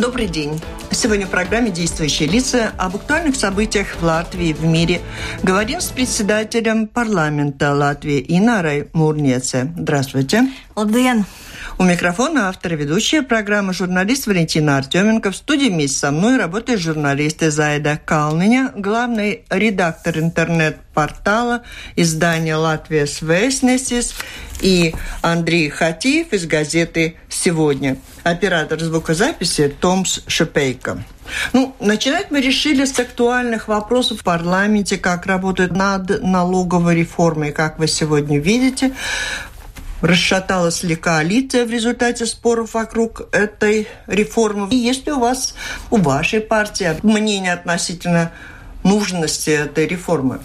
Добрый день. Сегодня в программе «Действующие лица» об актуальных событиях в Латвии и в мире. Говорим с председателем парламента Латвии Инарой Мурнеце. Здравствуйте. Labdien! У микрофона автор и ведущая программы журналист Валентина Артеменко. В студии вместе со мной работает журналист Зайда Калниня, главный редактор интернет-портала издания «Латвия Свеснесис» и Андрей Хатиев из газеты «Сегодня». Оператор звукозаписи Томс Шипейко. Ну, начинать мы решили с актуальных вопросов в парламенте, как работает над налоговой реформой, как вы сегодня видите. Расшаталась ли коалиция в результате споров вокруг этой реформы? И есть ли у вас, у вашей партии мнение относительно нужности этой реформы?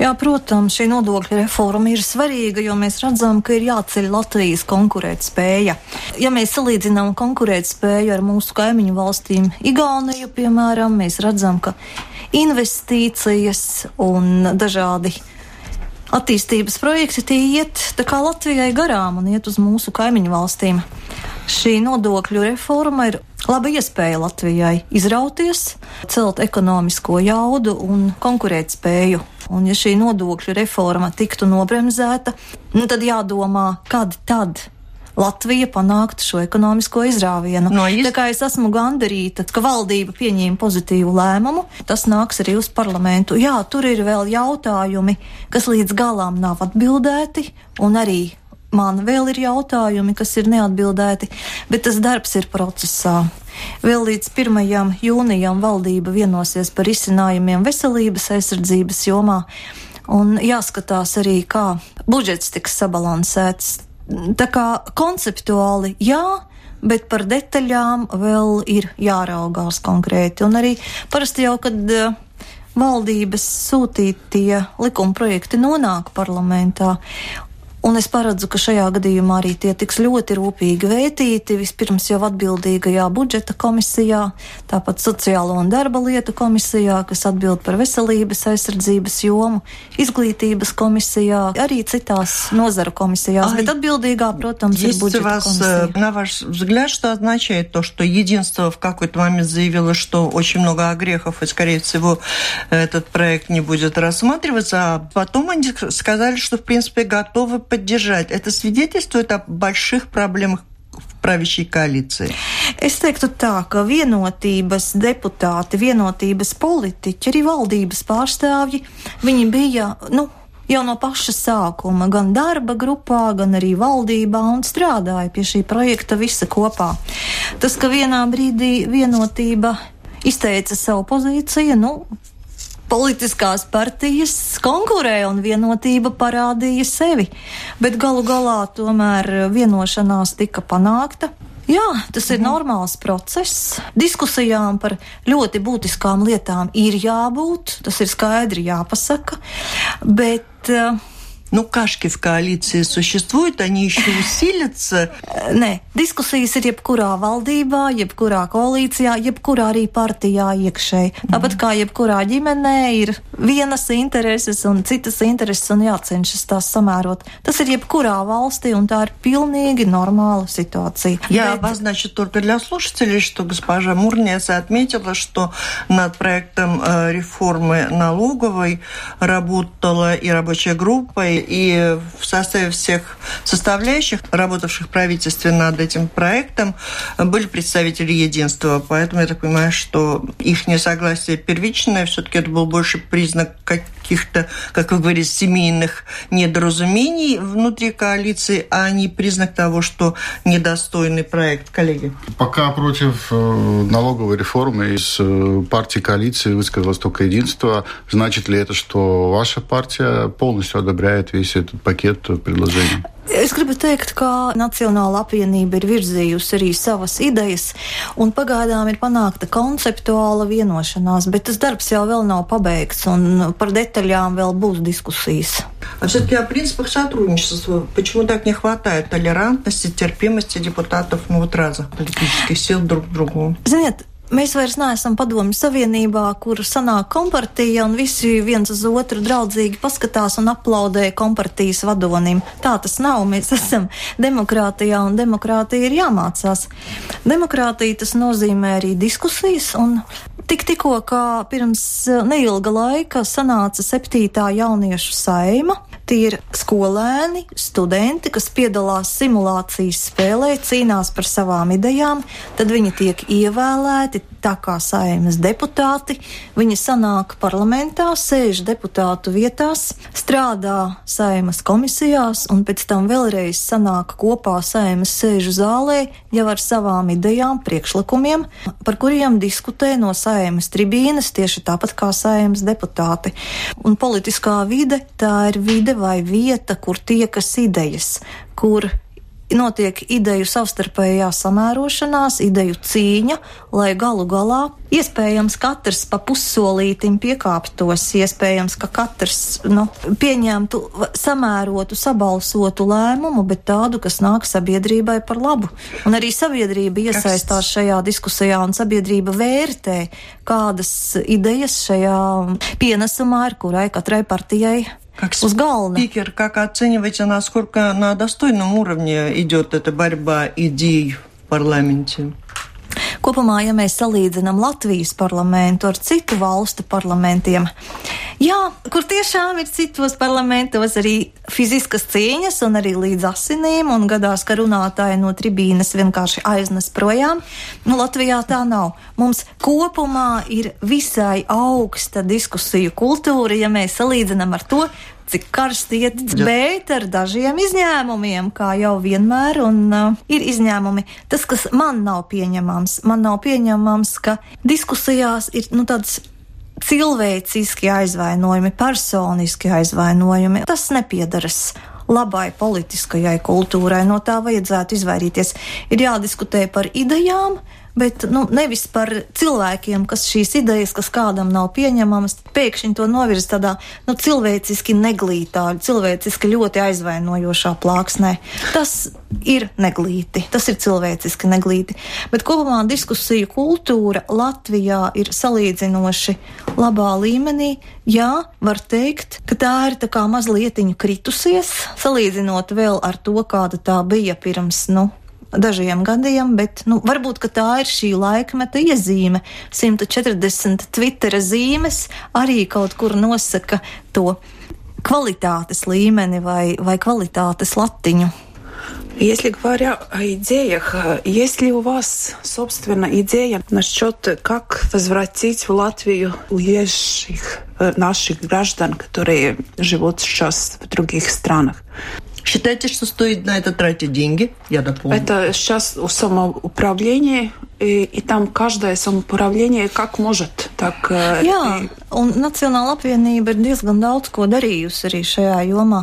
Jā, protams, šī nodokļu reforma ir svarīga, jo mēs redzam, ka ir jāceļ Latvijas konkurētspēja. Ja mēs salīdzinām konkurētspēju ar mūsu kaimiņu valstīm, Igauniju, piemēram, mēs redzam, ka investīcijas un dažādi attīstības projekti tie iet tā kā Latvijai garām un iet uz mūsu kaimiņu valstīm. Šī nodokļu reforma ir laba iespēja Latvijai izrauties, celt ekonomisko jaudu un konkurētspēju. Un ja šī nodokļu reforma tiktu nobremzēta, nu tad jādomā, kad tad Latvija panāktu šo ekonomisko izrāvienu. No iz... Tā kā es esmu gandarīta, ka valdība pieņēma pozitīvu lēmumu, tas nāks arī uz parlamentu. Jā, tur ir vēl jautājumi, kas līdz galam nav atbildēti, un arī man vēl ir jautājumi, kas ir neatbildēti, bet tas darbs ir procesā. Vēl līdz 1. jūnijam valdība vienosies par izcinājumiem veselības aizsardzības jomā, un jāskatās arī, kā budžets tiks sabalansēts. Tā kā konceptuāli jā, bet par detaļām vēl ir jāraugās konkrēti. Un arī parasti jau, kad uh, valdības sūtītie likuma projekti nonāk parlamentā, Un es paredzu, ka šajā gadījumā arī tie tiks ļoti rūpīgi vērtīti. Vispirms jau atbildīgajā budžeta komisijā, tāpat sociālo un darba lietu komisijā, kas atbild par veselības aizsardzības jomu, izglītības komisijā, arī citās nozaru комиссиях. Bet отбилдига, протом, Есть у вас, на ваш взгляд, что означает то, что единство в какой-то момент заявило, что очень много огрехов, и, скорее всего, этот проект не будет рассматриваться, а потом они сказали, что, в принципе, готовы поддержать. Это свидетельствует о больших проблемах правящей koalīcijai? Es teiktu tā, ka vienotības deputāti, vienotības politiķi, arī valdības pārstāvji, viņi bija, nu, jau no paša sākuma, gan darba grupā, gan arī valdībā un strādāja pie šī projekta visa kopā. Tas, ka vienā brīdī vienotība izteica savu pozīciju, nu, politiskās partijas konkurē un vienotība parādīja sevi, bet galu galā tomēr vienošanās tika panākta. Jā, tas ir mm. normāls process. Diskusijām par ļoti būtiskām lietām ir jābūt, tas ir skaidri jāpasaka, bet uh, Nu, кашки в коалиции существуют, они еще усилятся. Nē, diskusijas ir jebkurā valdībā, jebkurā koalīcijā, jebkurā arī partijā iekšēji. Tāpat kā jebkurā ģimenē ir vienas intereses un citas intereses un jācenšas tās samērot. Tas ir jebkurā valstī un tā ir pilnīgi normāla ситуация. Я Bet... обозначу только для слушателей, что госпожа Мурнеца отметила, что над проектом э, реформы налоговой работала и рабочая группа, и и в составе всех составляющих, работавших в правительстве над этим проектом, были представители единства. Поэтому я так понимаю, что их несогласие первичное, все-таки это был больше признак каких-то, как вы говорите, семейных недоразумений внутри коалиции, а не признак того, что недостойный проект, коллеги? Пока против э, налоговой реформы из э, партии коалиции высказалось только единство. Значит ли это, что ваша партия полностью одобряет весь этот пакет предложений? Es gribu teikt, ka Nacionāla apvienība ir virzījusi arī savas idejas, un pagaidām ir panākta konceptuāla vienošanās, bet tas darbs jau vēl nav pabeigts, un par detaļām vēl būs diskusijas. А все-таки о принципах сотрудничества. Почему так не хватает толерантности, терпимости депутатов ну, вот разных политических сил друг к другу? Ziniet, mēs vairs neesam padomju savienībā, kur sanāk kompartija un visi viens uz otru draudzīgi paskatās un aplaudē kompartijas vadonim. Tā tas nav. Mēs esam demokrātijā un demokrātija ir jāmācās. Demokrātija tas nozīmē arī diskusijas un Tik tikko, kā pirms neilga laika sanāca septītā jauniešu saima, Tie ir skolēni, studenti, kas piedalās simulācijas spēlē, cīnās par savām idejām, tad viņi tiek ievēlēti tā kā saimas deputāti. Viņi sanāk parlamentā, sēž deputātu vietās, strādā saimas komisijās un pēc tam vēlreiz sanāk kopā saimas sēžu zālē jau ar savām idejām, priekšlikumiem, par kuriem diskutē no saimas tribīnes tieši tāpat kā saimas deputāti. Un politiskā vide tā ir vide vai vieta, kur tiekas idejas, kur notiek ideju savstarpējā samērošanās, ideju cīņa, lai galu galā iespējams katrs pa pussolītim piekāptos, iespējams, ka katrs nu, pieņemtu samērotu, sabalsotu lēmumu, bet tādu, kas nāk sabiedrībai par labu. Un arī sabiedrība iesaistās šajā diskusijā un sabiedrība vērtē, kādas idejas šajā pienesumā ir kurai katrai partijai как спикер, как оцениваете, насколько на достойном уровне идет эта борьба идей в парламенте? Kopumā, ja mēs salīdzinām Latvijas parlamentu ar citu valstu parlamentiem, jā, kur tiešām ir citos parlamentos arī fiziskas cīņas un arī līdz asinīm, un gadās, ka runātāji no tribīnes vienkārši aiznes projām, nu, Latvijā tā nav. Mums kopumā ir visai augsta diskusiju kultūra, ja mēs salīdzinām ar to, cik karsti iet, bet ar dažiem izņēmumiem, kā jau vienmēr, un uh, ir izņēmumi. Tas, kas man nav pieņemams, man nav pieņemams, ka diskusijās ir nu, tāds cilvēciski aizvainojumi, personiski aizvainojumi. Tas nepiedaras labai politiskajai kultūrai. No tā vajadzētu izvairīties. Ir jādiskutē par idejām, bet nu, nevis par cilvēkiem, kas šīs idejas, kas kādam nav pieņemamas, pēkšņi to novirz tādā nu, cilvēciski neglītā, cilvēciski ļoti aizvainojošā plāksnē. Tas ir neglīti, tas ir cilvēciski neglīti. Bet kopumā diskusiju kultūra Latvijā ir salīdzinoši labā līmenī. Jā, var teikt, ka tā ir tā kā mazliet kritusies, salīdzinot vēl ar to, kāda tā bija pirms, nu, dažiem gadiem, bet nu, varbūt tā ir šī laikmeta iezīme. 140 Twitter zīmes arī kaut kur nosaka to kvalitātes līmeni vai, vai kvalitātes latiņu. Если говоря о идеях, есть ли у вас, собственно, идея насчет, как возвратить в Латвию уезжих наших граждан, которые живут сейчас в других странах? Считаете, что стоит на это тратить деньги? Я дополню. Это сейчас у самоуправления, и, и там каждое самоуправление как может. Так, Jā, un Nacionāla apvienība ir diezgan daudz ko darījusi arī šajā jomā.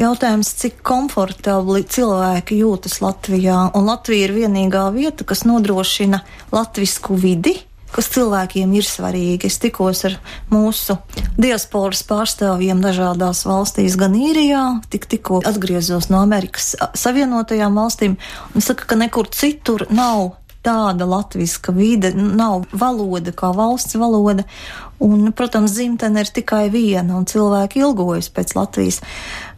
Jautājums, cik komfortabli cilvēki jūtas Latvijā, un Latvija ir vienīgā vieta, kas nodrošina latvisku vidi kas cilvēkiem ir svarīgi. Es tikos ar mūsu diasporas pārstāvjiem dažādās valstīs, gan īrijā, tik, tikko atgriezos no Amerikas Savienotajām valstīm, un saka, ka nekur citur nav tāda latviska vide, nav valoda kā valsts valoda, un, protams, dzimtene ir tikai viena, un cilvēki ilgojas pēc Latvijas,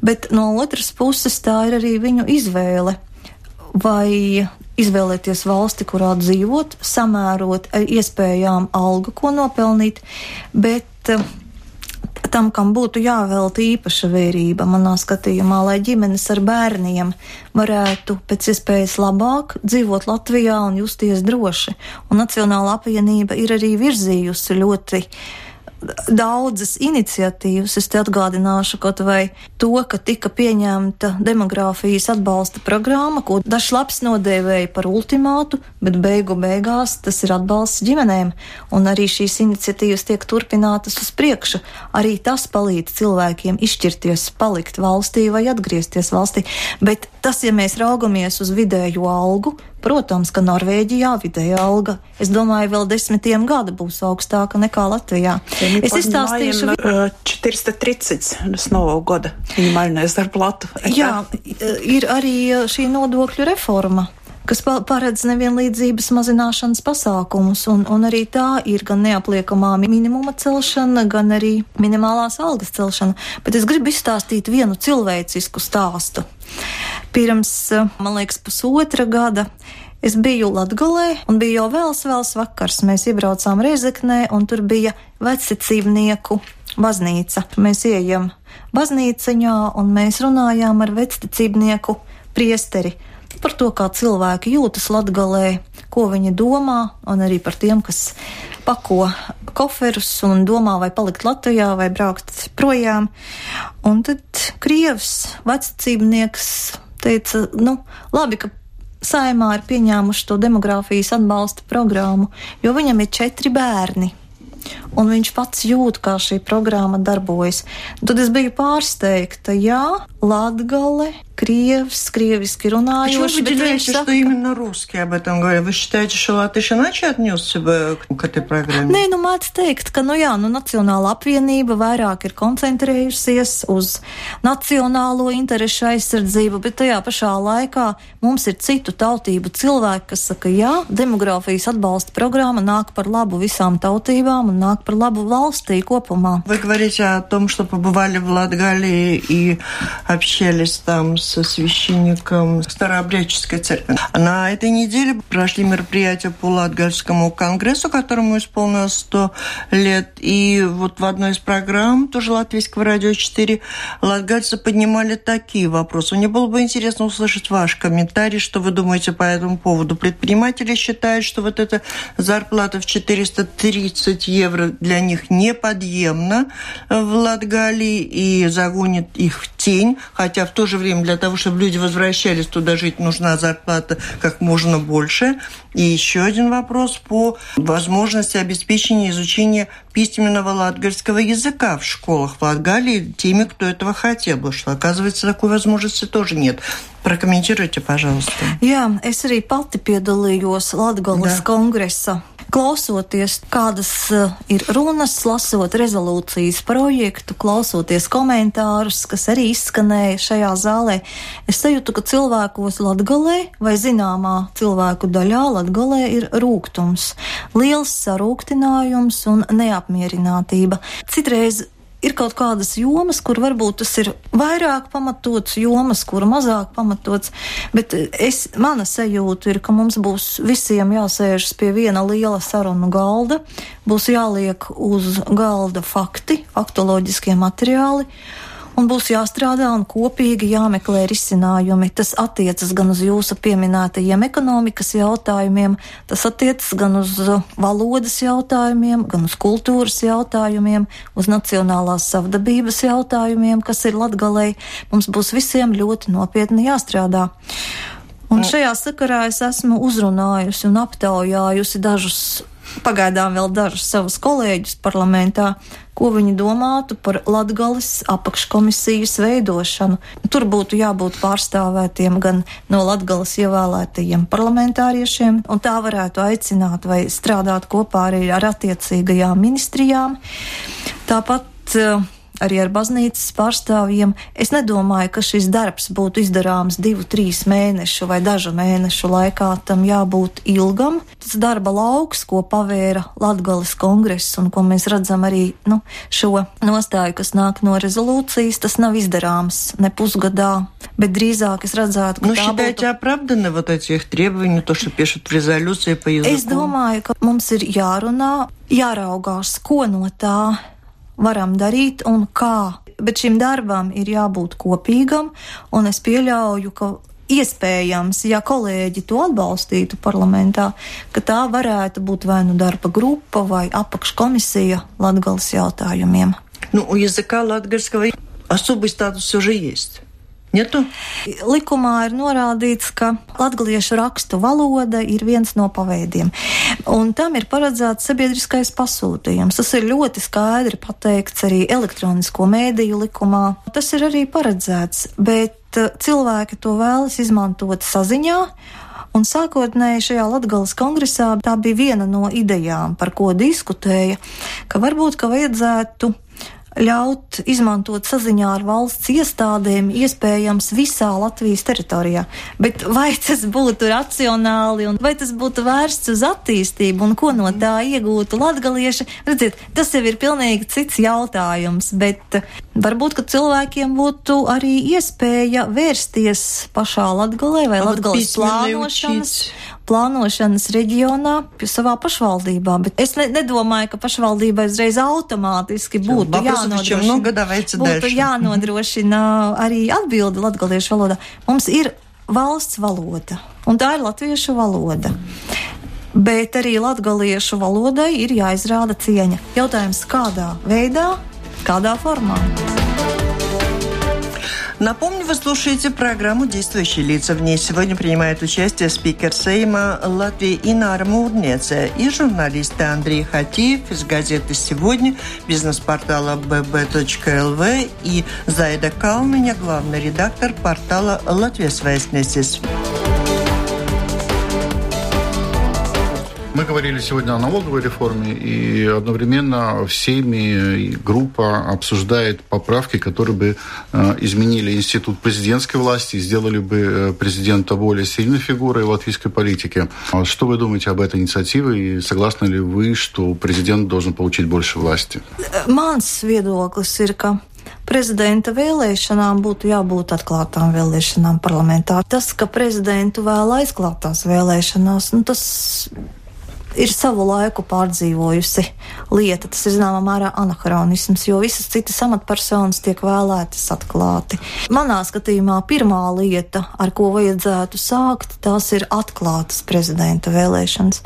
bet no otras puses tā ir arī viņu izvēle. Vai izvēlēties valsti, kurā dzīvot, samērot iespējām algu, ko nopelnīt, bet eh, tam, kam būtu jāvelta īpaša vērība, manā skatījumā, lai ģimenes ar bērniem varētu pēc iespējas labāk dzīvot Latvijā un justies droši. Un Nacionāla apvienība ir arī virzījusi ļoti daudzas iniciatīvas. Es te atgādināšu kaut vai to, ka tika pieņemta demogrāfijas atbalsta programma, ko dažs labs nodēvēja par ultimātu, bet beigu beigās tas ir atbalsts ģimenēm, un arī šīs iniciatīvas tiek turpinātas uz priekšu. Arī tas palīdz cilvēkiem izšķirties, palikt valstī vai atgriezties valstī. Bet tas, ja mēs raugamies uz vidējo algu, Protams, ka Norvēģijā vidēja alga, es domāju, vēl desmitiem gadu būs augstāka nekā Latvijā. Es izstāstīšu. 430 с Нового года минимальная зарплата. Jā, ir arī šī nodokļu reforma kas paredz nevienlīdzības mazināšanas pasākumus, un, un arī tā ir gan neapliekamā minimuma celšana, gan arī minimālās algas celšana. Bet es gribu izstāstīt vienu cilvēcisku stāstu. Pirms, man liekas, pusotra gada Es biju Latgolē, un bija jau vēls, vēls vakars. Mēs iebraucām Rezeknē, un tur bija vecicībnieku baznīca. Mēs ieejam baznīciņā, un mēs runājām ar vecticībnieku priesteri par to, kā cilvēki jūtas Latgalē, ko viņi domā, un arī par tiem, kas pako koferus un domā, vai palikt Latvijā vai braukt projām. Un tad Krievs vecacībnieks teica, nu, labi, ka saimā ir pieņēmuši to demogrāfijas atbalsta programmu, jo viņam ir četri bērni Un viņš pats jūt, kā šī programma darbojas. Tad es biju pārsteigta, jā, Latgale Криевс, кревиски runājoši. Почему вы выделяете, что именно русские об этом говорят? Вы считаете, что Латыш иначе отнесся бы к этой программе? Nē, nu māc teikt, ka, nu jā, nu Nacionāla apvienība vairāk ir koncentrējusies uz nacionālo interešu aizsardzību, bet tajā pašā laikā mums ir citu tautību cilvēki, kas saka, jā, demogrāfijas atbalsta programma nāk par labu visām tautībām un nāk par labu valstī kopumā. Вы говорите о том, что побывали в Латгалии и общались там со священником Старообрядческой церкви. На этой неделе прошли мероприятия по Латгальскому конгрессу, которому исполнилось 100 лет. И вот в одной из программ, тоже Латвийского радио 4, латгальцы поднимали такие вопросы. Мне было бы интересно услышать ваш комментарий, что вы думаете по этому поводу. Предприниматели считают, что вот эта зарплата в 430 евро для них неподъемна в Латгалии и загонит их в тень, хотя в то же время для того, чтобы люди возвращались туда жить, нужна зарплата как можно больше. И еще один вопрос по возможности обеспечения изучения письменного латгальского языка в школах в Латгалии теми, кто этого хотел, потому что, оказывается, такой возможности тоже нет. Прокомментируйте, пожалуйста. Jā, es arī pati piedalījos Latgales да. kongresa klausoties, kādas uh, ir runas, lasot rezolūcijas projektu, klausoties komentārus, kas arī izskanēja šajā zālē, es sajūtu, ka cilvēkos latgalē vai zināmā cilvēku daļā latgalē ir rūgtums, liels sarūktinājums un neapmierinātība. Citreiz ir kaut kādas jomas, kur varbūt tas ir vairāk pamatots, jomas, kur mazāk pamatots, bet es, mana sajūta ir, ka mums būs visiem jāsēžas pie viena liela sarunu galda, būs jāliek uz galda fakti, faktoloģiskie materiāli un būs jāstrādā un kopīgi jāmeklē risinājumi. Tas attiecas gan uz jūsu pieminētajiem ekonomikas jautājumiem, tas attiecas gan uz valodas jautājumiem, gan uz kultūras jautājumiem, uz nacionālās savdabības jautājumiem, kas ir latgalēji. Mums būs visiem ļoti nopietni jāstrādā. Un šajā sakarā es esmu uzrunājusi un aptaujājusi dažus pagaidām vēl dažus savus kolēģus parlamentā, ko viņi domātu par Latgales apakškomisijas veidošanu. Tur būtu jābūt pārstāvētiem gan no Latgales ievēlētajiem parlamentāriešiem, un tā varētu aicināt vai strādāt kopā arī ar attiecīgajām ministrijām. Tāpat uh, arī ar baznīcas pārstāvjiem. Es nedomāju, ka šis darbs būtu izdarāms divu, trīs mēnešu vai dažu mēnešu laikā. Tam jābūt ilgam. Tas darba lauks, ko pavēra Latgales kongress un ko mēs redzam arī nu, šo nostāju, kas nāk no rezolūcijas, tas nav izdarāms ne pusgadā, bet drīzāk es redzētu, ka. Nu, считаете būtu... оправданы вот эти их требования, то, что пишут в резолюции по языку? Es domāju, ka mums ir jārunā, jāraugās, ko no tā varam darīt un kā. Bet šim darbam ir jābūt kopīgam, un es pieļauju, ka iespējams, ja kolēģi to atbalstītu parlamentā, ka tā varētu būt vai nu darba grupa vai apakškomisija Latgales jautājumiem. Ну, у языка латгальского особый статус все же Ja tu? Likumā ir norādīts, ka latviešu rakstu valoda ir viens no paveidiem, un tam ir paredzēts sabiedriskais pasūtījums. Tas ir ļoti skaidri pateikts arī elektronisko mēdīju likumā. Tas ir arī paredzēts, bet eh, cilvēki to vēlas izmantot saziņā. Un sākotnēji šajā Latvijas kongresā tā bija viena no idejām, par ko diskutēja, ka varbūt ka vajadzētu ļaut izmantot saziņā ar valsts iestādēm, iespējams, visā Latvijas teritorijā. Bet vai tas būtu racionāli un vai tas būtu vērsts uz attīstību un ko no tā iegūtu latgalieši, redziet, tas jau ir pilnīgi cits jautājums, bet varbūt, ka cilvēkiem būtu arī iespēja vērsties pašā Latgalē vai Latgales plānošanas plānošanas reģionā, savā pašvaldībā. Bet es ne, nedomāju, ka pašvaldībai uzreiz automātiski būtu jānodrošina, nu, būtu jānodrošina arī atbildi latgaliešu valodā. Mums ir valsts valoda, un tā ir latviešu valoda. Bet arī latgaliešu valodai ir jāizrāda cieņa. Jautājums, kādā veidā, kādā formā? Напомню, вы слушаете программу «Действующие лица». В ней сегодня принимает участие спикер Сейма Латвии Инара Мурнеция и журналисты Андрей Хатиев из газеты «Сегодня», бизнес-портала bb.lv и Зайда Калменя, главный редактор портала «Латвия Связь Мы говорили сегодня о налоговой реформе, и одновременно всеми группа обсуждает поправки, которые бы э, изменили институт президентской власти и сделали бы э, президента более сильной фигурой в латвийской политике. А что вы думаете об этой инициативе, и согласны ли вы, что президент должен получить больше власти? Mans viedoklis ir, ka prezidenta vēlēšanām būtu jābūt atklātām vēlēšanām parlamentā. Tas, ka prezidentu vēl aizklātās vēlēšanās, nu, tas ir savu laiku pārdzīvojusi lieta. Tas ir zināmā mērā anahronisms, jo visas citas amatpersonas tiek vēlētas atklāti. Manā skatījumā pirmā lieta, ar ko vajadzētu sākt, tās ir atklātas prezidenta vēlēšanas.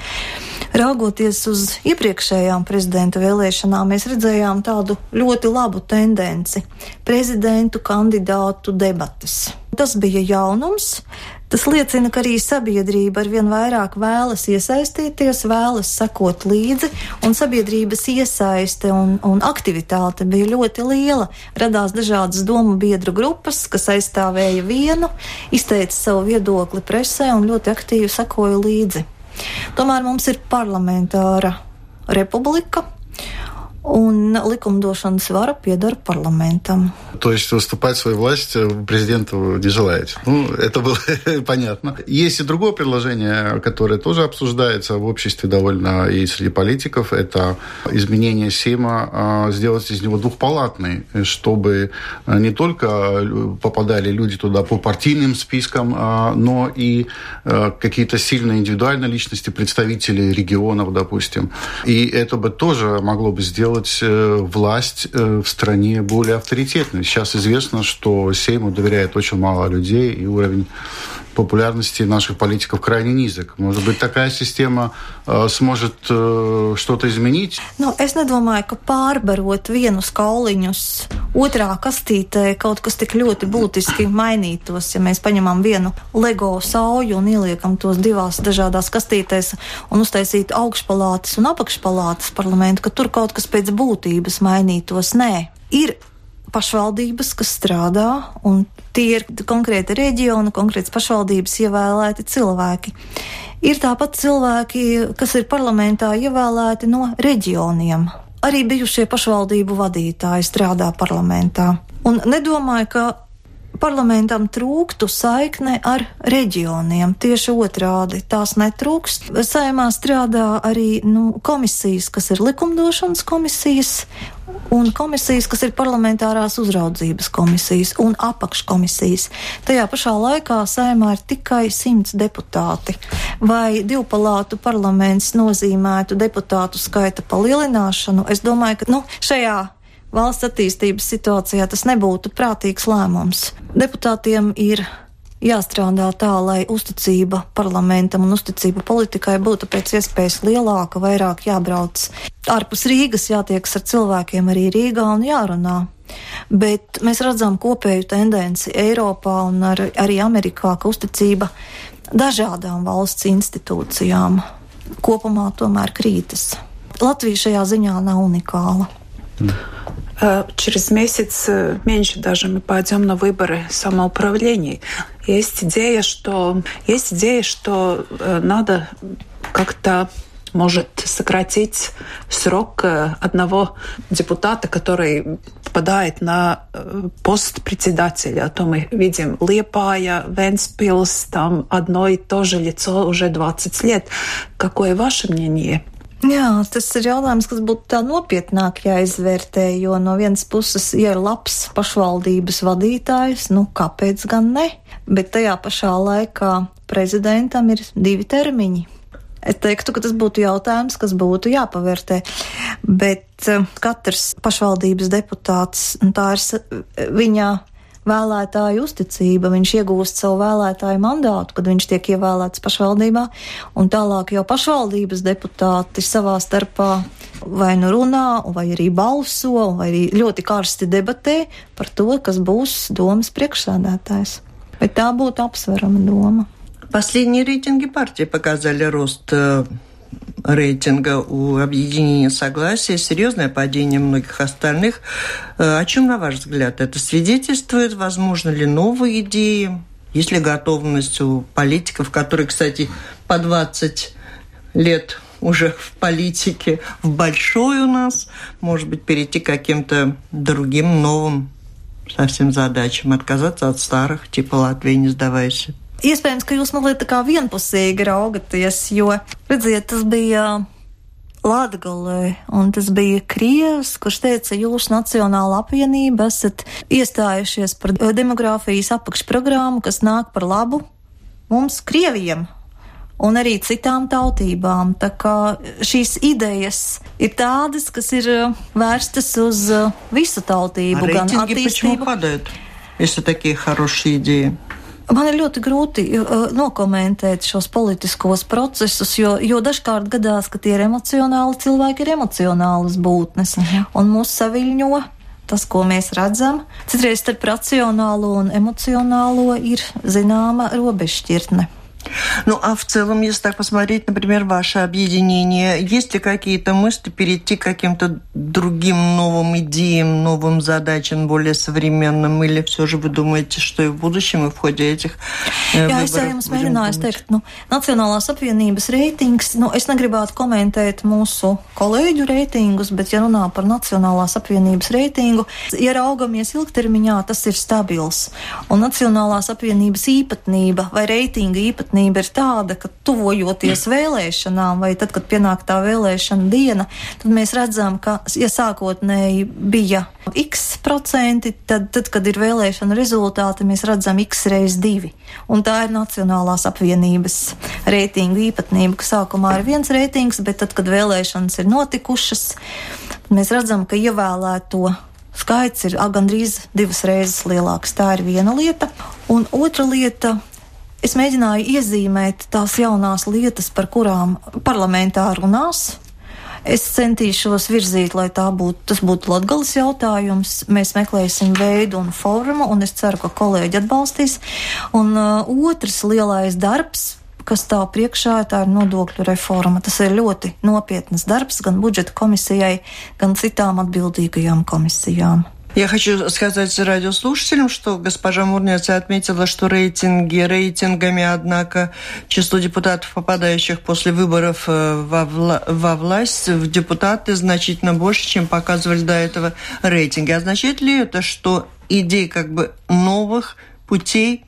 Raugoties uz iepriekšējām prezidenta vēlēšanām, mēs redzējām tādu ļoti labu tendenci - prezidentu kandidātu debatas. Tas bija jaunums, Tas liecina, ka arī sabiedrība ar vien vairāk vēlas iesaistīties, vēlas sekot līdzi, un sabiedrības iesaiste un, un aktivitāte bija ļoti liela. Radās dažādas domu biedru grupas, kas aizstāvēja vienu, izteica savu viedokli presē un ļoti aktīvi sekoja līdzi. Tomēr mums ir parlamentāra republika, un likumdošanas vara pieder парламентам. То есть выступать свою власть президенту не желаете. Ну, это было понятно. Есть и другое предложение, которое тоже обсуждается в обществе довольно и среди политиков. Это изменение Сейма, а, сделать из него двухпалатный, чтобы не только попадали люди туда по партийным спискам, а, но и а, какие-то сильные индивидуальные личности, представители регионов, допустим. И это бы тоже могло бы сделать сделать э, власть э, в стране более авторитетной. Сейчас известно, что Сейму доверяет очень мало людей, и уровень популярности наших политиков крайне низок. Может быть, такая систēma uh, sможет uh, что-то изменить? Nu, es nedomāju, ka pārbarot vienus kauliņus otrā kastītē kaut kas tik ļoti būtiski mainītos. Ja mēs paņemam vienu LEGO sauju un ieliekam tos divās dažādās kastītēs un uztaisītu augšpalātas un apakšpalātas parlamentu, ka tur kaut kas pēc būtības mainītos. Nē, ir pašvaldības, kas strādā, un tie ir konkrēti reģiona, konkrētas pašvaldības ievēlēti cilvēki. Ir tāpat cilvēki, kas ir parlamentā ievēlēti no reģioniem. Arī bijušie pašvaldību vadītāji strādā parlamentā. Un nedomāju, ka parlamentam trūktu saikne ar reģioniem. Tieši otrādi tās netrūkst. Saimā strādā arī nu, komisijas, kas ir likumdošanas komisijas, un komisijas, kas ir parlamentārās uzraudzības komisijas un apakškomisijas. Tajā pašā laikā saimā ir tikai simts deputāti. Vai divpalātu parlaments nozīmētu deputātu skaita palielināšanu? Es domāju, ka nu, šajā valsts attīstības situācijā tas nebūtu prātīgs lēmums. Deputātiem ir jāstrādā tā, lai uzticība parlamentam un uzticība politikai būtu pēc iespējas lielāka, vairāk jābrauc ārpus Rīgas, jātiekas ar cilvēkiem arī Rīgā un jārunā. Bet mēs redzam kopēju tendenci Eiropā un ar, arī Amerikā, ka uzticība dažādām valsts institūcijām kopumā tomēr krītas. Latvija šajā ziņā nav unikāla. Mm. Через месяц, меньше даже, мы пойдем на выборы самоуправлений. Есть идея, что, есть идея, что надо как-то может сократить срок э, одного депутата, который попадает на э, пост председателя. А то мы видим Лепая, Венспилс, там одно и то же лицо уже 20 лет. Какое ваше мнение? Jā, tas ir jautājums, kas būtu tā nopietnāk jāizvērtē, jo no vienas puses, ja ir labs pašvaldības vadītājs, nu kāpēc gan ne? Bet tajā pašā laikā prezidentam ir divi termiņi. Es teiktu, ka tas būtu jautājums, kas būtu jāpavērtē. Bet uh, katrs pašvaldības deputāts, tā ir viņa vēlētāju uzticība, viņš iegūst savu vēlētāju mandātu, kad viņš tiek ievēlēts pašvaldībā, un tālāk jau pašvaldības deputāti savā starpā vai nu runā, vai arī balso, vai arī ļoti karsti debatē par to, kas būs domas priekšsēdētājs. Bet tā būtu apsverama doma. Последние рейтинги партии показали рост э, рейтинга у объединения согласия, серьезное падение многих остальных. Э, о чем, на ваш взгляд, это свидетельствует? Возможно ли новые идеи? Есть ли готовность у политиков, которые, кстати, по 20 лет уже в политике, в большой у нас, может быть, перейти к каким-то другим новым совсем задачам, отказаться от старых, типа Латвии, не сдавайся? iespējams, ka jūs mazliet tā kā vienpusīgi raugaties, jo, redziet, tas bija Latgalē, un tas bija Krievs, kurš teica, jūs Nacionāla apvienība esat iestājušies par demogrāfijas apakšprogrammu, kas nāk par labu mums, Krievijam, un arī citām tautībām. Tā kā šīs idejas ir tādas, kas ir vērstas uz visu tautību, gan attīstību. Если такие хорошие идеи. Man ir ļoti grūti uh, nokomentēt šos politiskos procesus, jo, jo dažkārt gadās, ka tie ir emocionāli cilvēki, ir emocionālas būtnes, -huh. un mūs saviļņo tas, ko mēs redzam. Citreiz starp racionālo un emocionālo ir zināma robežšķirtne. Ну, а в целом, если так посмотреть, например, ваше объединение, есть ли какие-то мысли перейти к каким-то другим новым идеям, новым задачам, более современным, или все же вы думаете, что и в будущем, и в ходе этих Jā, es jau jums mēģināju teikt, nu, Nacionālās apvienības reitings, nu, es negribētu komentēt mūsu kolēģu reitingus, bet, ja runā par Nacionālās apvienības reitingu, ja raugamies ilgtermiņā, tas ir stabils. Un Nacionālās apvienības īpatnība vai reitinga īpatnība ir tāda, ka tuvojoties vēlēšanām, vai tad, kad pienāk tā vēlēšana diena, tad mēs redzam, ka, ja sākotnēji bija x procenti, tad, tad kad ir vēlēšana rezultāti, mēs redzam x reiz divi. Un tā ir Nacionālās apvienības reitingu īpatnība, ka sākumā ir viens reitings, bet tad, kad vēlēšanas ir notikušas, mēs redzam, ka ievēlēto skaits ir gandrīz divas reizes lielāks. Tā ir viena lieta. Un otra lieta Es mēģināju iezīmēt tās jaunās lietas, par kurām parlamentā runās. Es centīšos virzīt, lai būtu, tas būtu latgales jautājums. Mēs meklēsim veidu un formu, un es ceru, ka kolēģi atbalstīs. Un uh, otrs lielais darbs, kas tā priekšā tā ir nodokļu reforma. Tas ir ļoti nopietnas darbs gan budžeta komisijai, gan citām atbildīgajām komisijām. Я хочу сказать радиослушателям, что госпожа Мурнеца отметила, что рейтинги рейтингами, однако число депутатов, попадающих после выборов э, во, вла во власть, в депутаты значительно больше, чем показывали до этого рейтинги. Означает ли это, что идей как бы новых путей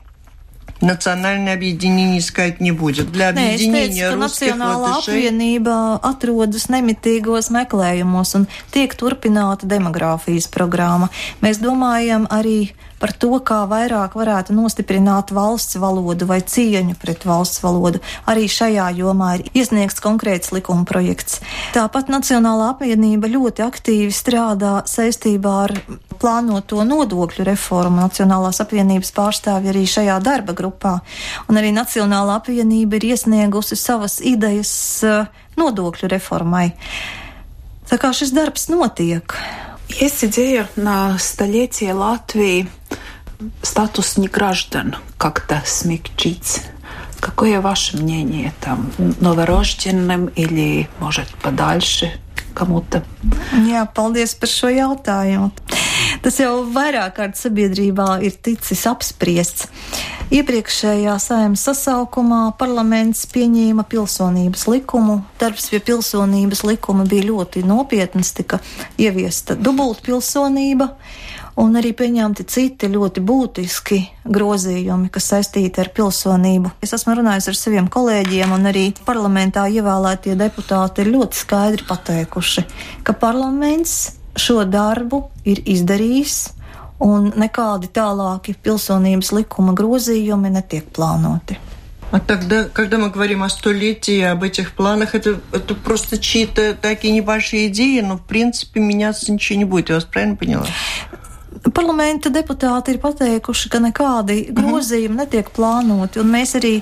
Nacionālajā объединение искать не будет. Для объединения Nē, es teicu, ka Nacionālā latišai... apvienība atrodas nemitīgos meklējumos un tiek turpināta demogrāfijas programma. Mēs domājam arī par to, kā vairāk varētu nostiprināt valsts valodu vai cieņu pret valsts valodu. Arī šajā jomā ir iesniegts konkrēts likuma projekts. Tāpat Nacionālā apvienība ļoti aktīvi strādā saistībā ar plānoto nodokļu reformu. Nacionālās apvienības pārstāvji arī šajā darba grupā. Un arī Nacionālā apvienība ir iesniegusi savas idejas eh, nodokļu reformai. Tā kā šis darbs notiek. Есть идея на столетие Латвии статус неграждан как-то смягчить. Какое ваше мнение там новорожденным или, может, подальше кому-то? Jā, paldies par šo jautājumu. Tas jau vairāk kārt sabiedrībā ir ticis apspriests. Iepriekšējā saimnes sasaukumā parlaments pieņēma pilsonības likumu. Darbs pie pilsonības likuma bija ļoti nopietns, tika ieviesta dubultpilsonība un arī pieņemti citi ļoti būtiski grozījumi, kas saistīti ar pilsonību. Es esmu runājis ar saviem kolēģiem, un arī parlamentā ievēlētie deputāti ir ļoti skaidri pateikuši, ka parlaments šo darbu ir izdarījis, un nekādi tālāki pilsonības likuma grozījumi netiek plānoti. А тогда, когда мы говорим о столетии, об этих планах, это, это просто чьи-то такие небольшие идеи, но в принципе меняться ничего не будет. Я вас правильно поняла? Parlamenta deputāti ir pateikuši, ka nekādi grozījumi mm -hmm. netiek plānoti, un mēs arī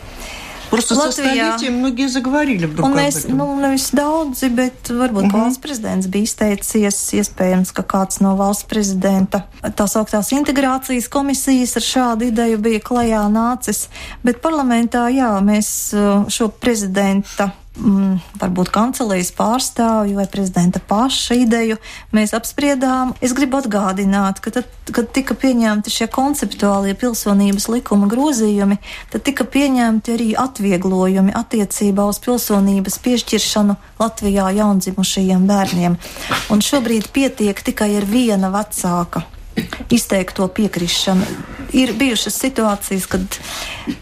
Просто Latvijā, многие заговорили вдруг un mēs, nu, nevis daudzi, bet varbūt uh -huh. valsts prezidents bija izteicies, iespējams, ka kāds no valsts prezidenta tā sauktās integrācijas komisijas ar šādu ideju bija klajā nācis, bet parlamentā, jā, mēs uh, šo prezidenta mm, varbūt kancelējas pārstāvju vai prezidenta paša ideju mēs apspriedām. Es gribu atgādināt, ka tad, kad tika pieņemti šie konceptuālie pilsonības likuma grozījumi, tad tika pieņemti arī atvieglojumi attiecībā uz pilsonības piešķiršanu Latvijā jaundzimušajiem bērniem. Un šobrīd pietiek tikai ar viena vecāka izteikto piekrišanu Ir bijušas situācijas, kad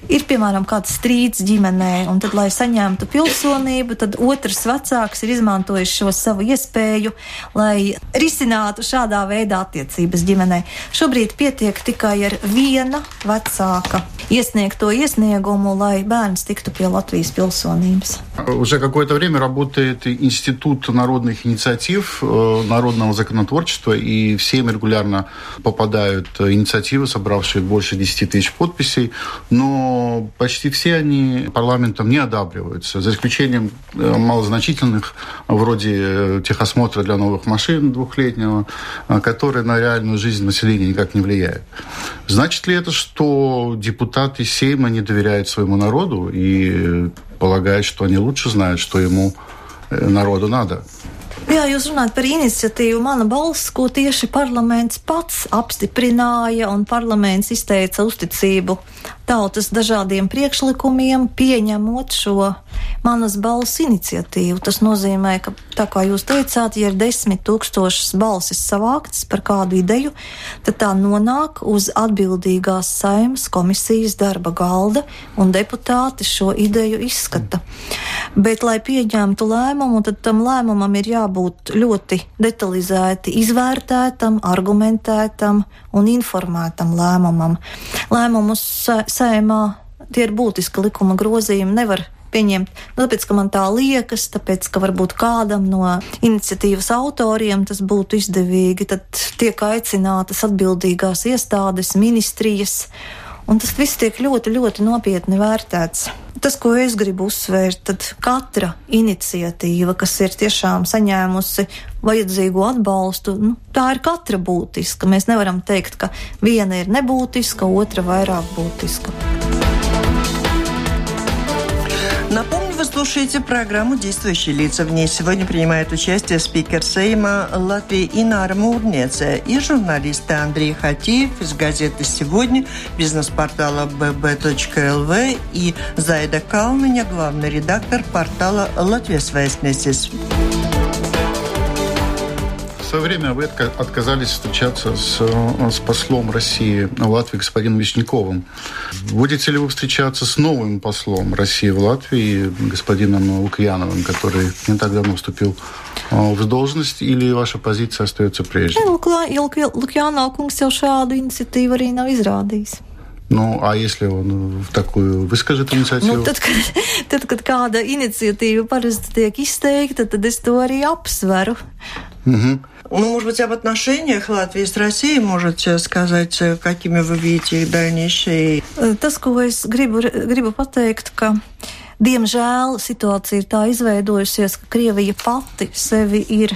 ir piemēram kāds strīds ģimenē, un tad, lai saņemtu pilsonību, tad otrs vecāks ir izmantojis šo savu iespēju, lai risinātu šādā veidā attiecības ģimenē. Šobrīd pietiek tikai ar viena vecāka iesniegto iesniegumu, lai bērns tiktu pie Latvijas pilsonības. Уже какое-то время работает Институт народных инициатив, э, народного законотворчества, и всем регулярно попадают инициативы, собравшие больше 10 тысяч подписей, но почти все они парламентом не одабриваются, за исключением э, малозначительных, вроде э, техосмотра для новых машин двухлетнего, э, который на реальную жизнь населения никак не влияет. Значит ли это, что депутаты Сейма не доверяют своему народу и полагают, что они лучше знают, что ему народу надо? Jā, jūs runājat par iniciatīvu. Mana balss, ko tieši parlaments pats apstiprināja, un parlaments izteica uzticību tautas dažādiem priekšlikumiem, pieņemot šo manas balss iniciatīvu. Tas nozīmē, ka, tā kā jūs teicāt, ja ir desmit tūkstošas balsis savāktas par kādu ideju, tad tā nonāk uz atbildīgās saimas komisijas darba galda, un deputāti šo ideju izskata. Bet, lai pieņemtu lēmumu, tad tam lēmumam ir jābūt ļoti detalizēti izvērtētam, argumentētam un informētam lēmumam. Lēmumus saimā tie ir būtiski likuma grozījumi. Nevar pieņemt, tāpēc, ka man tā liekas, tāpēc, ka varbūt kādam no iniciatīvas autoriem tas būtu izdevīgi, tad tiek aicinātas atbildīgās iestādes, ministrijas, un tas viss tiek ļoti, ļoti nopietni vērtēts. Tas, ko es gribu uzsvērt, tad katra iniciatīva, kas ir tiešām saņēmusi vajadzīgo atbalstu, nu, tā ir katra būtiska. Mēs nevaram teikt, ka viena ir nebūtiska, otra vairāk būtiska. Напомню, вы слушаете программу «Действующие лица». В ней сегодня принимает участие спикер Сейма Латвии Инара Мурнеция и журналисты Андрей Хатиев из газеты «Сегодня», бизнес-портала bb.lv и Зайда Калныня, главный редактор портала «Латвия Связь свое время вы отказались встречаться с, с послом России в Латвии господином Вишняковым. Будете ли вы встречаться с новым послом России в Латвии, господином Лукьяновым, который не так давно вступил а, в должность, или ваша позиция остается прежней? Lukjānā kungs jau šādu iniciatīvu arī nav izrādījis. Nu, а если он в такую выскажет инициативу? Nu, tad, kad, tad, kad kāda iniciatīva parasti tiek izteikta, tad es to arī apsveru. Угу. Ну, может быть, об отношениях Латвии с Россией можете сказать, какими вы видите их дальнейшие? Tas, ko es gribu, gribu pateikt, ka diemžēl situācija ir tā izveidojusies, ka Krievija pati sevi ir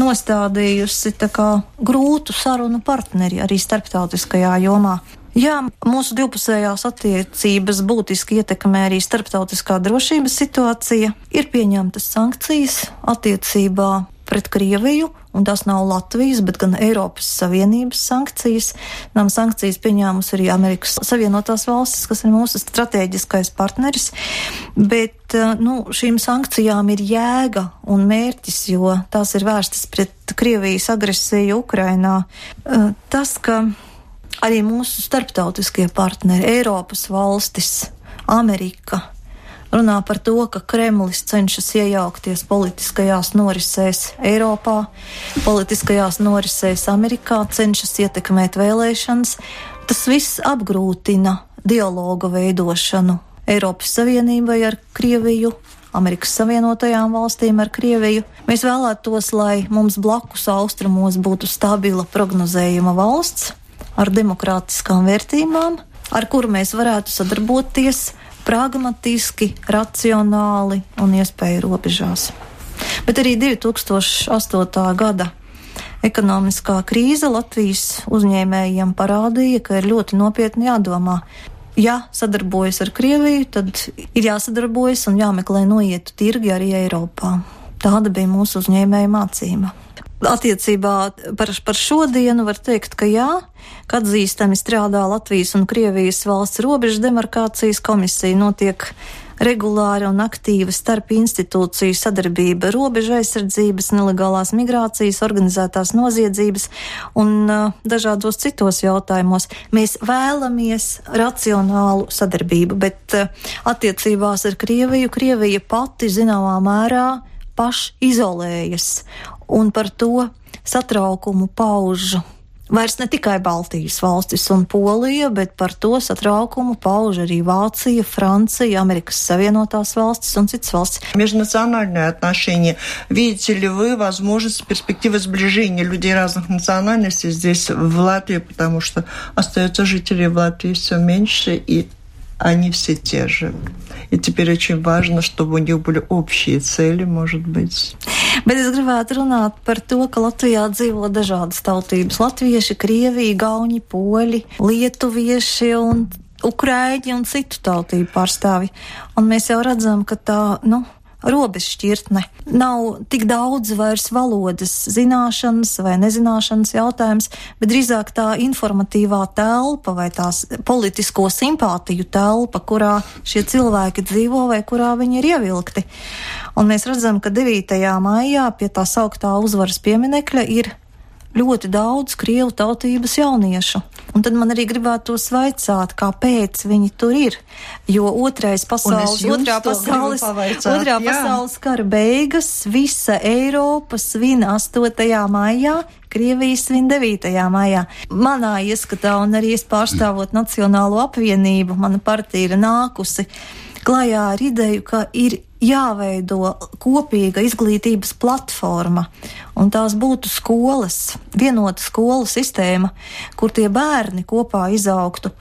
nostādījusi tā kā grūtu sarunu partneri arī starptautiskajā jomā. Jā, mūsu divpusējās attiecības būtiski ietekmē arī starptautiskā drošības situācija. Ir pieņemtas sankcijas attiecībā pret Krieviju, un tas nav Latvijas, bet gan Eiropas Savienības sankcijas. Nav sankcijas pieņēmusi arī Amerikas Savienotās valstis, kas ir mūsu strateģiskais partneris, bet eh, nu, šīm sankcijām ir jēga un mērķis, jo tās ir vērstas pret Krievijas agresiju Ukrainā. Eh, tas, ka arī mūsu starptautiskie partneri, Eiropas valstis, Amerika, runā par to, ka Kremlis cenšas iejaukties politiskajās norisēs Eiropā, politiskajās norisēs Amerikā, cenšas ietekmēt vēlēšanas. Tas viss apgrūtina dialoga veidošanu Eiropas Savienībai ar Krieviju, Amerikas Savienotajām valstīm ar Krieviju. Mēs vēlētos, lai mums blakus austrumos būtu stabila prognozējuma valsts ar demokrātiskām vērtībām, ar kuru mēs varētu sadarboties pragmatiski, racionāli un iespēju robežās. Bet arī 2008. gada ekonomiskā krīze Latvijas uzņēmējiem parādīja, ka ir ļoti nopietni jādomā. Ja sadarbojas ar Krieviju, tad ir jāsadarbojas un jāmeklē noietu tirgi arī Eiropā. Tāda bija mūsu uzņēmēja mācība. Attiecībā par, par šodienu var teikt, ka jā, ka atzīstami strādā Latvijas un Krievijas valsts robežu demarkācijas komisija, notiek regulāra un aktīva starp institūciju sadarbība robeža aizsardzības, nelegālās migrācijas, organizētās noziedzības un uh, dažādos citos jautājumos. Mēs vēlamies racionālu sadarbību, bet uh, attiecībās ar Krieviju Krievija pati zināmā mērā pašizolējas un par to satraukumu pauž vairs ne tikai Baltijas valstis un Polija, bet par to satraukumu pauž arī Vācija, Франция, Америкас Savienotās valstis un citas valstis. Межнациональные отношения. Видите ли вы возможность перспективы сближения людей разных национальностей здесь, в Латвии, потому что остается жителей в Латвии все меньше, и они все те же. И теперь очень важно, чтобы у них были общие цели, может быть. Bet es gribētu runāt par to, ka Latvijā dzīvo dažādas tautības - latvieši, krievi, gauņi, poļi, lietuvieši un ukrāņi un citu tautību pārstāvi. Un mēs jau redzam, ka tā, nu, robežšķirtne. Nav tik daudz vairs valodas zināšanas vai nezināšanas jautājums, bet drīzāk tā informatīvā telpa vai tās politisko simpātiju telpa, kurā šie cilvēki dzīvo vai kurā viņi ir ievilkti. Un mēs redzam, ka 9. maijā pie tā sauktā uzvaras pieminekļa ir ļoti daudz krievu tautības jauniešu. Un tad man arī gribētos vaicāt, kāpēc viņi tur ir. Jo otrais pasaules, otrā pasaules, otrā pasaules kara beigas visa Eiropa svin 8. maijā, Krievija svin 9. maijā. Manā ieskatā, un arī es pārstāvot Nacionālo apvienību, mana partija ir nākusi klajā ar ideju, ka ir jāveido kopīga izglītības platforma, un tās būtu skolas, vienota skolu sistēma, kur tie bērni kopā izaugtu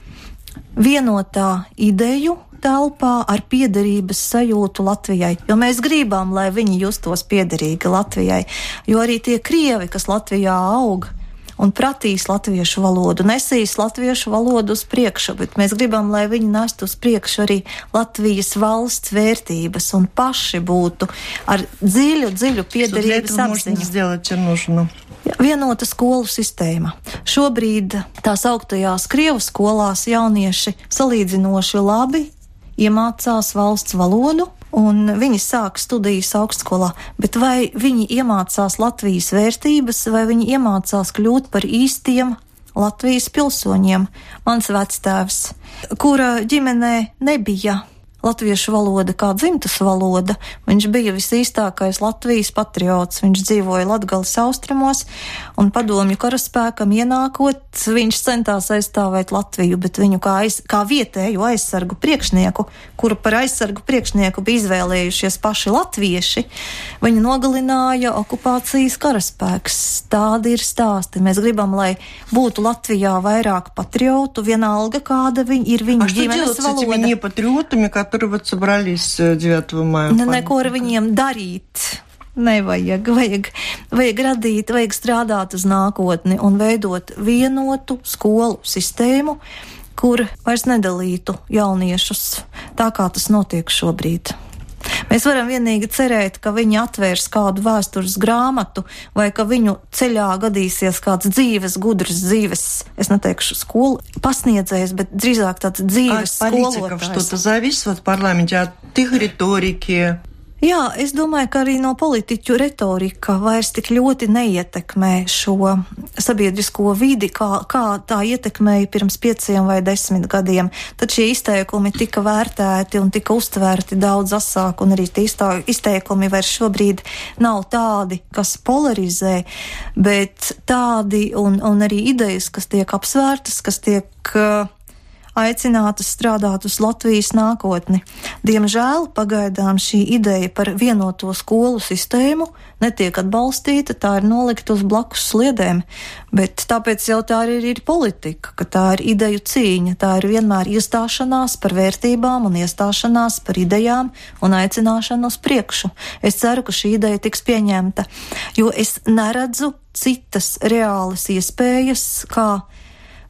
vienotā ideju telpā ar piederības sajūtu Latvijai, jo mēs gribam, lai viņi justos piederīgi Latvijai, jo arī tie krievi, kas Latvijā aug, un pratīs latviešu valodu, nesīs latviešu valodu uz priekšu, bet mēs gribam, lai viņi nestu uz priekšu arī Latvijas valsts vērtības un paši būtu ar dziļu, dziļu piederības apziņu. Vienota skolu sistēma. Šobrīd tās augtajās Krievu skolās jaunieši salīdzinoši labi iemācās valsts valodu, un viņi sāk studijas augstskolā, bet vai viņi iemācās Latvijas vērtības, vai viņi iemācās kļūt par īstiem Latvijas pilsoņiem? Mans vectēvs, kura ģimenē nebija latviešu valoda kā dzimtas valoda. Viņš bija visīstākais Latvijas patriots. Viņš dzīvoja Latgales austrumos, un padomju karaspēkam ienākot, viņš centās aizstāvēt Latviju, bet viņu kā, aiz, kā vietēju aizsargu priekšnieku, kuru par aizsargu priekšnieku bija izvēlējušies paši latvieši, viņu nogalināja okupācijas karaspēks. Tādi ir stāsti. Mēs gribam, lai būtu Latvijā vairāk patriotu, vienalga kāda viņi ir viņu ģimenes valoda которые вот собрались 9 maija. Nu, neko ar viņiem darīt. Nevajag, vajag, vajag radīt, vajag strādāt uz nākotni un veidot vienotu skolu sistēmu, kur vairs nedalītu jauniešus tā, kā tas notiek šobrīd. Mēs varam vienīgi cerēt, ka viņi atvērs kādu vēstures grāmatu vai ka viņu ceļā gadīsies kāds dzīves, gudrs dzīves, es neteikšu skolu pasniedzējs, bet drīzāk tāds dzīves От политиков skolotājs. что-то зависит в парламенте от их риторики, Jā, es domāju, ka arī no politiķu retorika vairs tik ļoti neietekmē šo sabiedrisko vidi, kā, kā tā ietekmēja pirms pieciem vai desmit gadiem. Tad šie izteikumi tika vērtēti un tika uztvērti daudz asāk, un arī tie izteikumi vairs šobrīd nav tādi, kas polarizē, bet tādi un, un arī idejas, kas tiek apsvērtas, kas tiek. Uh, aicinātas strādāt uz Latvijas nākotni. Diemžēl pagaidām šī ideja par vienoto skolu sistēmu netiek atbalstīta, tā ir nolikta uz blakus sliedēm, bet tāpēc jau tā arī ir politika, ka tā ir ideju cīņa, tā ir vienmēr iestāšanās par vērtībām un iestāšanās par idejām un aicināšanu uz priekšu. Es ceru, ka šī ideja tiks pieņemta, jo es neredzu citas reālas iespējas, kā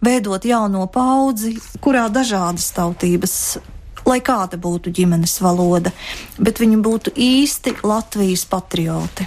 veidot jauno paudzi, kurā dažādas tautības lai kāda būtu ģimenes valoda, bet viņi būtu īsti Latvijas patrioti.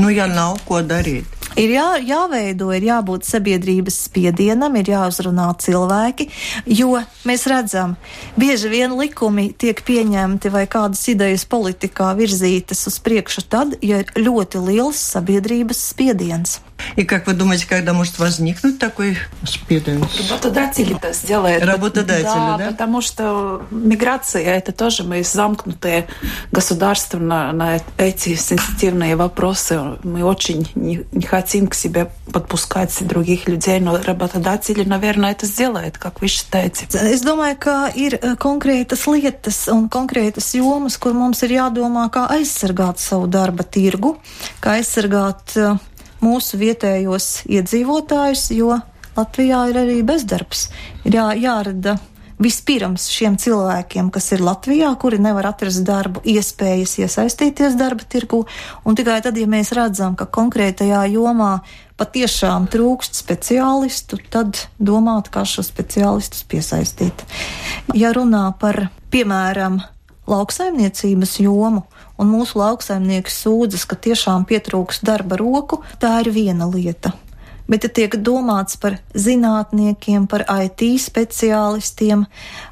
Nu, ja nav ko darīt. Ir jā, jāveido, ir jābūt sabiedrības spiedienam, ir jāuzrunā cilvēki, jo mēs redzam, bieži vien likumi tiek pieņemti vai kādas idejas politikā virzītas uz priekšu tad, ja ir ļoti liels sabiedrības spiediens. И как вы думаете, когда может возникнуть такой спиденс? Работодатели это сделают. Работодатели, да, да? потому что миграция это тоже мы замкнутые государства на, на эти сенситивные вопросы. Мы очень не, не хотим к себе подпускать других людей, но работодатели, наверное, это сделают, как вы считаете? Es domāju, ka ir eh, konkrētas lietas un konkrētas jomas, kur mums ir jādomā, kā aizsargāt savu darba tirgu, kā aizsargāt eh, mūsu vietējos iedzīvotājus, jo Latvijā ir arī bezdarbs. Ir jā, jārada vispirms šiem cilvēkiem, kas ir Latvijā, kuri nevar atrast darbu, iespējas iesaistīties darba tirgu, un tikai tad, ja mēs redzam, ka konkrētajā jomā patiešām trūkst speciālistu, tad domāt, kā šo speciālistus piesaistīt. Ja runā par, piemēram, lauksaimniecības jomu, un mūsu lauksaimnieki sūdzas, ka tiešām pietrūkst darba roku, tā ir viena lieta. Bet, ja tiek domāts par zinātniekiem, par IT speciālistiem,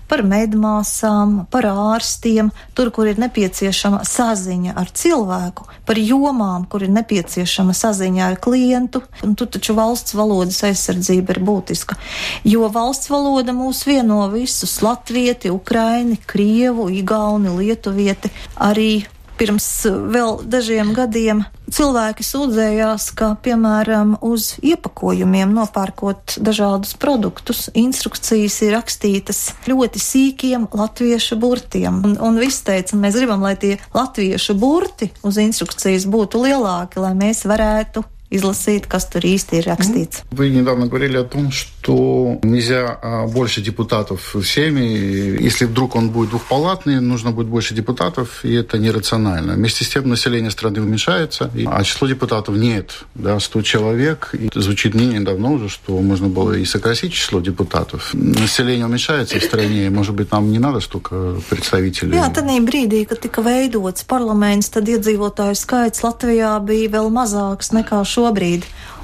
par medmāsām, par ārstiem, tur, kur ir nepieciešama saziņa ar cilvēku, par jomām, kur ir nepieciešama saziņa ar klientu, un tur taču valsts valodas aizsardzība ir būtiska. Jo valsts valoda mūs vieno visus - latvieti, ukraini, krievu, igauni, lietuvieti, arī pirms vēl dažiem gadiem cilvēki sūdzējās, ka, piemēram, uz iepakojumiem nopērkot dažādus produktus, instrukcijas ir rakstītas ļoti sīkiem latviešu burtiem. Un, un viss teica, mēs gribam, lai tie latviešu burti uz instrukcijas būtu lielāki, lai mēs varētu izlasīt, kas tur īsti ir rakstīts. Вы недавно говорили о том, что нельзя а, больше депутатов в Сейме. Если вдруг он будет двухпалатный, нужно будет больше депутатов, и это нерационально. Вместе с тем население страны уменьшается, а число депутатов нет. Да, 100 человек. И звучит мнение давно уже, что можно было и сократить число депутатов. Население уменьшается в стране, и, может быть, нам не надо столько представителей. Jā, tad brīdī, kad tika veidots parlaments, tad iedzīvotāju skaits Latvijā bija vēl mazāks nekā.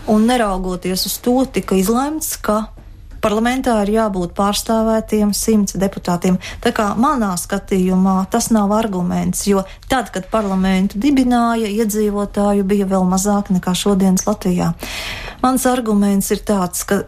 Un neraugoties uz to, tika izlemts, ka parlamentā ir jābūt pārstāvētiem simts deputātiem. Tā kā manā skatījumā tas nav arguments, jo tad, kad parlamentu dibināja, iedzīvotāju bija vēl mazāk nekā šodienas Latvijā. Mans arguments ir tāds, ka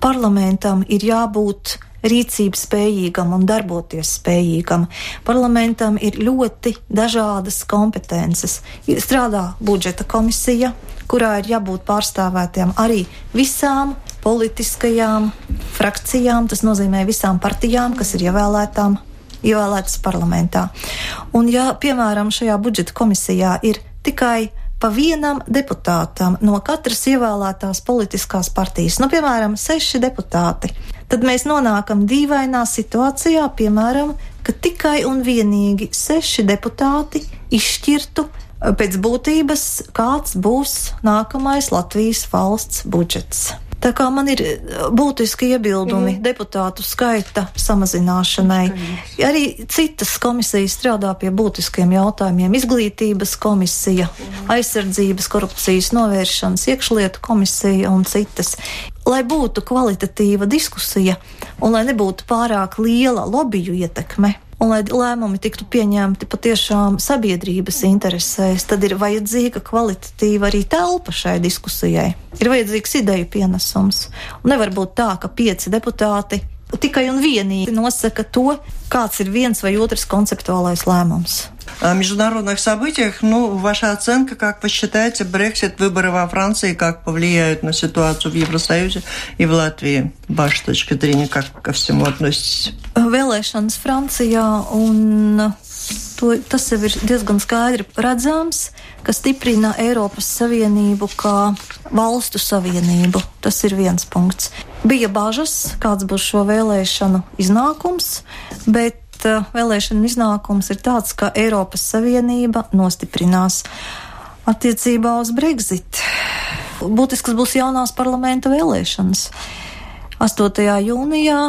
parlamentam ir jābūt rīcības spējīgam un darboties spējīgam. Parlamentam ir ļoti dažādas kompetences. Strādā budžeta komisija, kurā ir jābūt pārstāvētiem arī visām politiskajām frakcijām, tas nozīmē visām partijām, kas ir ievēlētām, ievēlētas parlamentā. Un ja, piemēram, šajā budžeta komisijā ir tikai pa vienam deputātam no katras ievēlētās politiskās partijas, nu, piemēram, seši deputāti, tad mēs nonākam dīvainā situācijā, piemēram, ka tikai un vienīgi seši deputāti izšķirtu eh, pēc būtības, kāds būs nākamais Latvijas valsts budžets. Tā kā man ir būtiski iebildumi mm. deputātu skaita samazināšanai. Arī citas komisijas strādā pie būtiskiem jautājumiem - izglītības komisija, aizsardzības, korupcijas novēršanas, iekšlietu komisija un citas. Lai būtu kvalitatīva diskusija un lai nebūtu pārāk liela lobiju ietekme, un lai lēmumi tiktu pieņemti patiešām sabiedrības interesēs, tad ir vajadzīga kvalitatīva arī telpa šai diskusijai. Ir vajadzīgs ideju pienesums. Un nevar būt tā, ka pieci deputāti tikai un vienīgi nosaka to, kāds ir viens vai otrs konceptuālais lēmums. О международных событиях, ну, ваша оценка, как вы считаете, Брексит, выборы во Франции, как повлияют на ситуацию в Евросоюзе и в Латвии? Ваша точка зрения, как ко всему относитесь? Vēlēšanas Francijā un to, tas jau ir diezgan skaidri redzams, ka stiprina Eiropas Savienību kā valstu savienību. Tas ir viens punkts. Bija bažas, kāds būs šo vēlēšanu iznākums, bet uh, vēlēšana iznākums ir tāds, ka Eiropas Savienība nostiprinās attiecībā uz Brexit. Būtisks būs jaunās parlamenta vēlēšanas. 8. jūnijā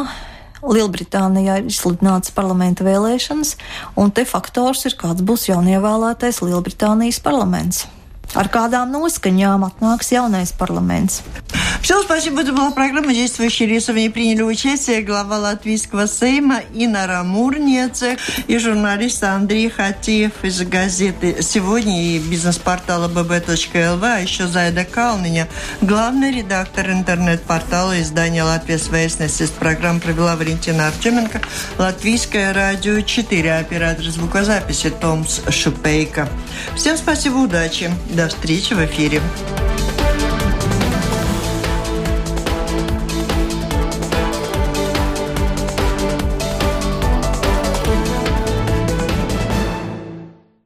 Lielbritānijā ir izsludināts parlamenta vēlēšanas, un te faktors ir, kāds būs jaunievēlētais Lielbritānijas parlaments. Ar kādām noskaņām atnāks jaunais parlaments? Все, спасибо. Это была программа «Действующие лица». В ней приняли участие глава Латвийского Сейма Инара Мурнецек и журналист Андрей Хатиев из газеты «Сегодня» и бизнес-портала bb.lv, а еще Зайда Калниня, главный редактор интернет-портала издания «Латвия Свясность». Программу провела Валентина Артеменко, Латвийское радио 4, оператор звукозаписи Томс Шупейко. Всем спасибо, удачи. До встречи в эфире.